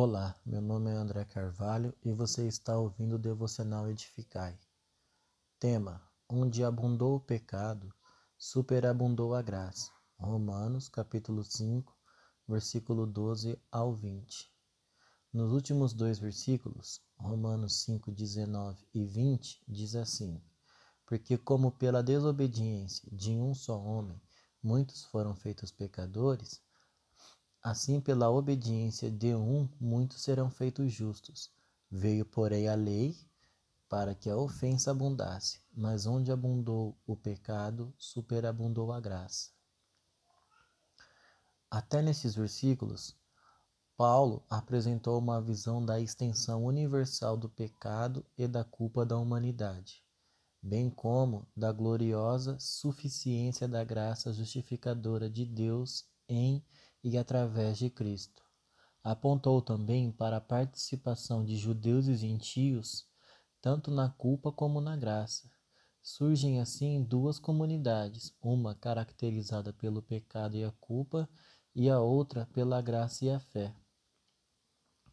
Olá, meu nome é André Carvalho e você está ouvindo o Devocional Edificai. Tema: Onde abundou o pecado, superabundou a graça. Romanos, capítulo 5, versículo 12 ao 20. Nos últimos dois versículos, Romanos 5, 19 e 20, diz assim: Porque, como pela desobediência de um só homem muitos foram feitos pecadores, Assim, pela obediência de um, muitos serão feitos justos. Veio, porém, a lei para que a ofensa abundasse, mas onde abundou o pecado, superabundou a graça. Até nesses versículos, Paulo apresentou uma visão da extensão universal do pecado e da culpa da humanidade, bem como da gloriosa suficiência da graça justificadora de Deus em e através de Cristo. Apontou também para a participação de judeus e gentios, tanto na culpa como na graça. Surgem assim duas comunidades, uma caracterizada pelo pecado e a culpa, e a outra pela graça e a fé.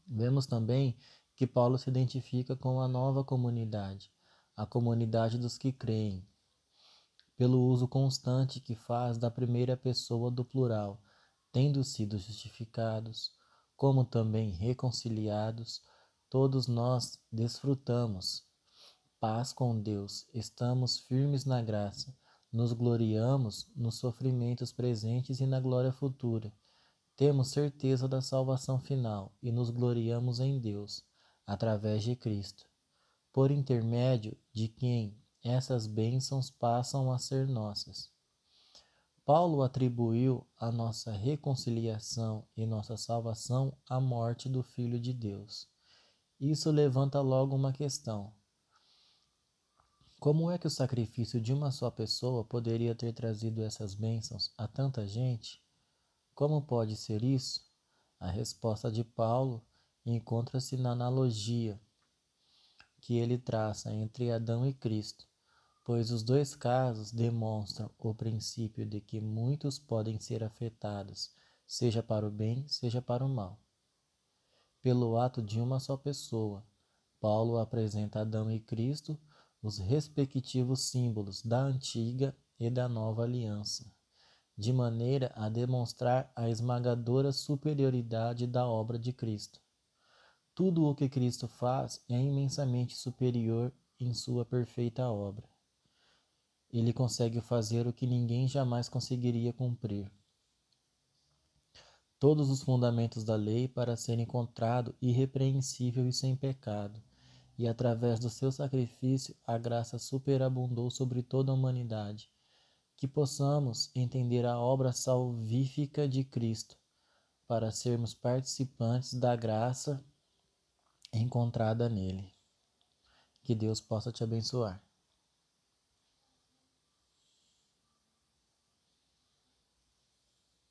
Vemos também que Paulo se identifica com a nova comunidade, a comunidade dos que creem, pelo uso constante que faz da primeira pessoa do plural, tendo sido justificados, como também reconciliados, todos nós desfrutamos paz com Deus, estamos firmes na graça, nos gloriamos nos sofrimentos presentes e na glória futura. Temos certeza da salvação final e nos gloriamos em Deus, através de Cristo, por intermédio de quem essas bênçãos passam a ser nossas. Paulo atribuiu a nossa reconciliação e nossa salvação à morte do Filho de Deus. Isso levanta logo uma questão. Como é que o sacrifício de uma só pessoa poderia ter trazido essas bênçãos a tanta gente? Como pode ser isso? A resposta de Paulo encontra-se na analogia que ele traça entre Adão e Cristo pois os dois casos demonstram o princípio de que muitos podem ser afetados, seja para o bem, seja para o mal. Pelo ato de uma só pessoa, Paulo apresenta Adão e Cristo os respectivos símbolos da antiga e da nova aliança, de maneira a demonstrar a esmagadora superioridade da obra de Cristo. Tudo o que Cristo faz é imensamente superior em sua perfeita obra ele consegue fazer o que ninguém jamais conseguiria cumprir. Todos os fundamentos da lei para ser encontrado irrepreensível e sem pecado, e através do seu sacrifício a graça superabundou sobre toda a humanidade. Que possamos entender a obra salvífica de Cristo, para sermos participantes da graça encontrada nele. Que Deus possa te abençoar.